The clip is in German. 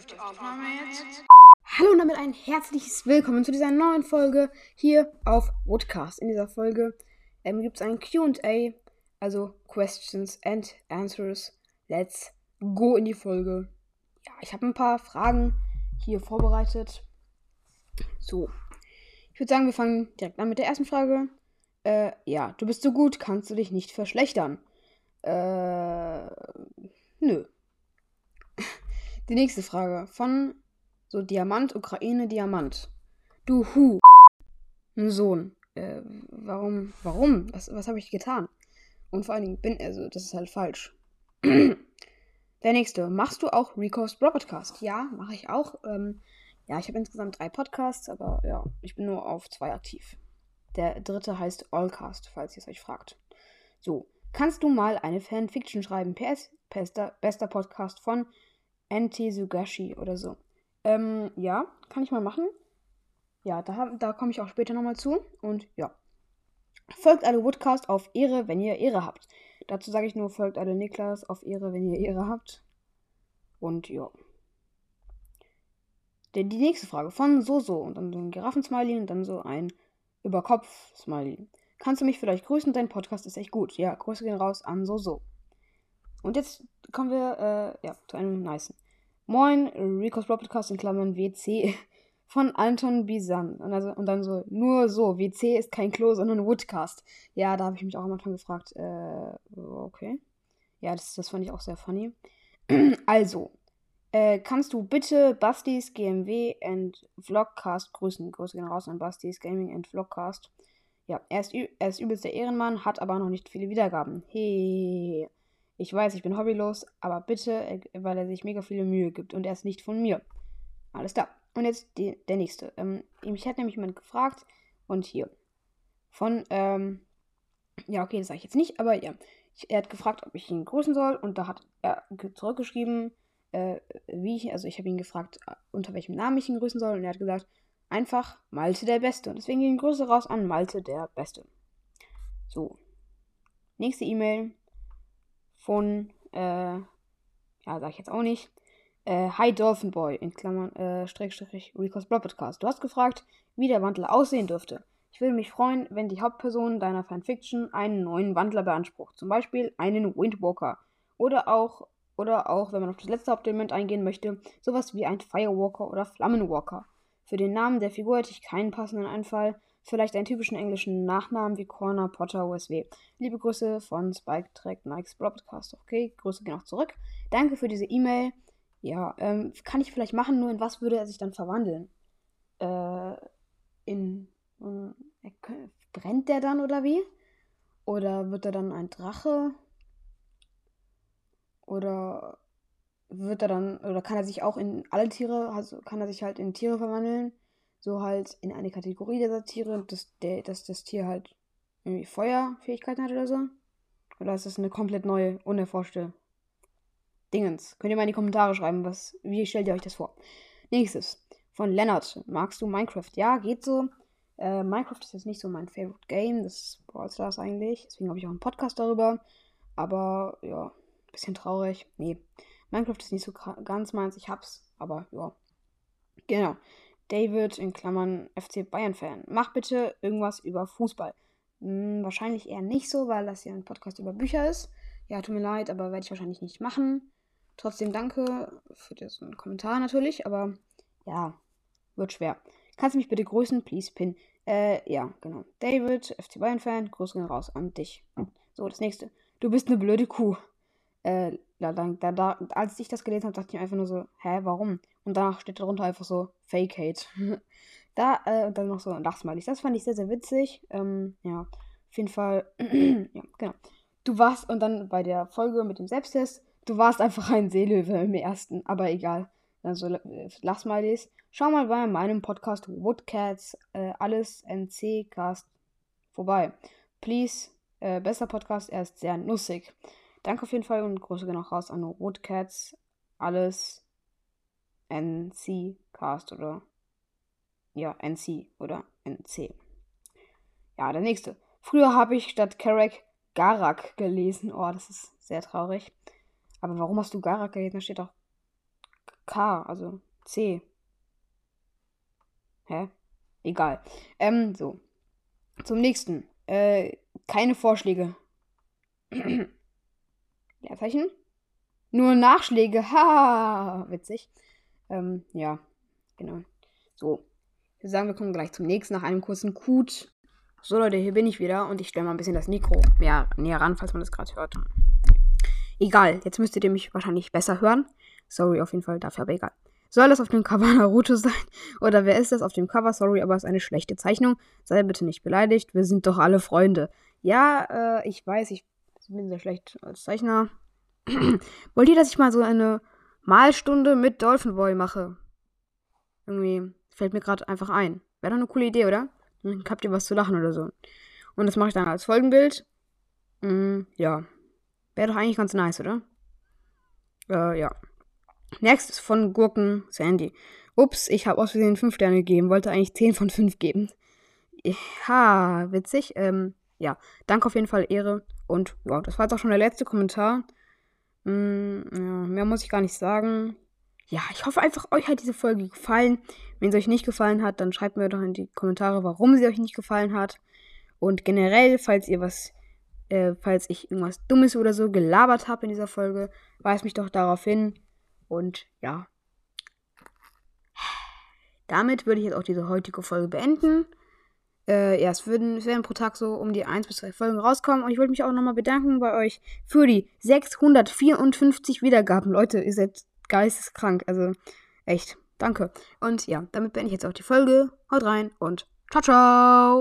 Läuft die Aufnahme jetzt? Hallo und damit ein herzliches Willkommen zu dieser neuen Folge hier auf Woodcast. In dieser Folge ähm, gibt es ein QA, also Questions and Answers. Let's go in die Folge. Ja, ich habe ein paar Fragen hier vorbereitet. So, ich würde sagen, wir fangen direkt an mit der ersten Frage. Äh, ja, du bist so gut, kannst du dich nicht verschlechtern? Äh, nö. Die nächste Frage von so Diamant, Ukraine, Diamant. Du Hu. Sohn. Äh, warum, warum? Was, was habe ich getan? Und vor allen Dingen bin, also, das ist halt falsch. Der nächste. Machst du auch Rico's Broadcast? Ja, mache ich auch. Ähm, ja, ich habe insgesamt drei Podcasts, aber ja, ich bin nur auf zwei aktiv. Der dritte heißt Allcast, falls ihr es euch fragt. So, kannst du mal eine Fanfiction schreiben? PS, bester, bester Podcast von NT Sugashi oder so. Ähm, ja, kann ich mal machen. Ja, da, da komme ich auch später nochmal zu. Und ja. Folgt alle Woodcast auf Ehre, wenn ihr Ehre habt. Dazu sage ich nur, folgt alle Niklas auf Ehre, wenn ihr Ehre habt. Und ja. Die, die nächste Frage von Soso und dann so ein Giraffen-Smiley und dann so ein Überkopf-Smiley. Kannst du mich vielleicht grüßen? Dein Podcast ist echt gut. Ja, Grüße gehen raus an Soso. Und jetzt kommen wir äh, ja, zu einem nicen. Moin, Rico's Podcast in Klammern WC von Anton Bisan. Und, also, und dann so, nur so, WC ist kein Klo, sondern Woodcast. Ja, da habe ich mich auch am Anfang gefragt, äh, okay. Ja, das, das fand ich auch sehr funny. also, äh, kannst du bitte Bastis GMW and Vlogcast grüßen? Grüße gehen raus an Bastis Gaming and Vlogcast. Ja, er ist, er ist übelst der Ehrenmann, hat aber noch nicht viele Wiedergaben. Hey. Ich weiß, ich bin hobbylos, aber bitte, äh, weil er sich mega viele Mühe gibt und er ist nicht von mir. Alles klar. Und jetzt die, der nächste. Ähm, mich hat nämlich jemand gefragt und hier. Von, ähm, ja, okay, das sage ich jetzt nicht, aber ja. Ich, er hat gefragt, ob ich ihn grüßen soll und da hat er zurückgeschrieben, äh, wie ich, also ich habe ihn gefragt, äh, unter welchem Namen ich ihn grüßen soll und er hat gesagt, einfach Malte der Beste. Und deswegen gehen Grüße raus an Malte der Beste. So. Nächste E-Mail von, äh, ja, sag ich jetzt auch nicht. Äh, Hi Dolphin Boy, in Klammern, äh, Strich, Strich, Rico's Blood Podcast. Du hast gefragt, wie der Wandler aussehen dürfte. Ich würde mich freuen, wenn die Hauptperson deiner Fanfiction einen neuen Wandler beansprucht. Zum Beispiel einen Windwalker. Oder auch, oder auch, wenn man auf das letzte Hauptelement eingehen möchte, sowas wie ein Firewalker oder Flammenwalker. Für den Namen der Figur hätte ich keinen passenden Einfall, Vielleicht einen typischen englischen Nachnamen wie Corner, Potter, USW. Liebe Grüße von Spike Track Nikes Broadcast. Okay, Grüße gehen auch zurück. Danke für diese E-Mail. Ja, ähm, kann ich vielleicht machen, nur in was würde er sich dann verwandeln? Äh, in. Um, brennt der dann oder wie? Oder wird er dann ein Drache? Oder wird er dann, oder kann er sich auch in alle Tiere, also kann er sich halt in Tiere verwandeln? So halt in eine Kategorie der Tiere, dass, der, dass das Tier halt irgendwie Feuerfähigkeiten hat oder so? Oder ist das eine komplett neue, unerforschte Dingens? Könnt ihr mal in die Kommentare schreiben, was, wie stellt ihr euch das vor? Nächstes. Von Lennart. Magst du Minecraft? Ja, geht so. Äh, Minecraft ist jetzt nicht so mein Favorite Game. Das ist Brawl Stars eigentlich. Deswegen habe ich auch einen Podcast darüber. Aber ja, bisschen traurig. Nee. Minecraft ist nicht so ganz meins. Ich hab's. Aber ja. Genau. David in Klammern FC Bayern-Fan. Mach bitte irgendwas über Fußball. Hm, wahrscheinlich eher nicht so, weil das ja ein Podcast über Bücher ist. Ja, tut mir leid, aber werde ich wahrscheinlich nicht machen. Trotzdem danke für diesen Kommentar natürlich, aber ja, wird schwer. Kannst du mich bitte grüßen? Please pin. Äh, ja, genau. David, FC Bayern-Fan, Grüße gehen raus an dich. So, das nächste. Du bist eine blöde Kuh. Äh, da, da, da, als ich das gelesen habe, dachte ich einfach nur so, hä, warum? Und danach steht darunter einfach so Fake Hate. da, äh, dann noch so ein Lachsmiley. Das fand ich sehr, sehr witzig. Ähm, ja, auf jeden Fall, ja, genau. Du warst, und dann bei der Folge mit dem Selbsttest, du warst einfach ein Seelöwe im ersten, aber egal. Also äh, Lachsmilies. Schau mal bei meinem Podcast Woodcats, äh, alles NC-Cast vorbei. Please, äh, besser Podcast, er ist sehr nussig. Danke auf jeden Fall und Grüße gehen auch raus an Woodcats. Alles NC Cast oder ja, NC oder NC. Ja, der nächste. Früher habe ich statt Karak Garak gelesen. Oh, das ist sehr traurig. Aber warum hast du Garak gelesen? Da steht doch K, also C. Hä? Egal. Ähm, so. Zum nächsten. Äh, keine Vorschläge. Leerzeichen? Nur Nachschläge. Ha, witzig. Ähm, ja, genau. So. Ich würde sagen, wir kommen gleich zum nächsten nach einem kurzen Kut. So, Leute, hier bin ich wieder und ich stelle mal ein bisschen das Mikro mehr näher ran, falls man das gerade hört. Egal, jetzt müsstet ihr mich wahrscheinlich besser hören. Sorry auf jeden Fall dafür, aber egal. Soll das auf dem Cover Naruto sein? Oder wer ist das auf dem Cover? Sorry, aber es ist eine schlechte Zeichnung. Sei bitte nicht beleidigt. Wir sind doch alle Freunde. Ja, äh, ich weiß, ich bin sehr schlecht als Zeichner. Wollt ihr, dass ich mal so eine Malstunde mit Dolphin Boy mache? Irgendwie fällt mir gerade einfach ein. Wäre doch eine coole Idee, oder? Dann habt ihr was zu lachen oder so. Und das mache ich dann als Folgenbild. Mm, ja. Wäre doch eigentlich ganz nice, oder? Äh, ja. Next ist von Gurken Sandy. Ups, ich habe aus Versehen 5 Sterne gegeben, wollte eigentlich 10 von 5 geben. Ha, witzig. Ähm, ja, danke auf jeden Fall, Ehre. Und ja, das war jetzt auch schon der letzte Kommentar. Mm, ja, mehr muss ich gar nicht sagen. Ja, ich hoffe einfach, euch hat diese Folge gefallen. Wenn es euch nicht gefallen hat, dann schreibt mir doch in die Kommentare, warum sie euch nicht gefallen hat. Und generell, falls ihr was, äh, falls ich irgendwas Dummes oder so gelabert habe in dieser Folge, weist mich doch darauf hin. Und ja. Damit würde ich jetzt auch diese heutige Folge beenden. Äh, ja, es, würden, es werden pro Tag so um die 1 bis 2 Folgen rauskommen. Und ich wollte mich auch nochmal bedanken bei euch für die 654 Wiedergaben. Leute, ihr seid geisteskrank. Also echt, danke. Und ja, damit beende ich jetzt auch die Folge. Haut rein und ciao, ciao.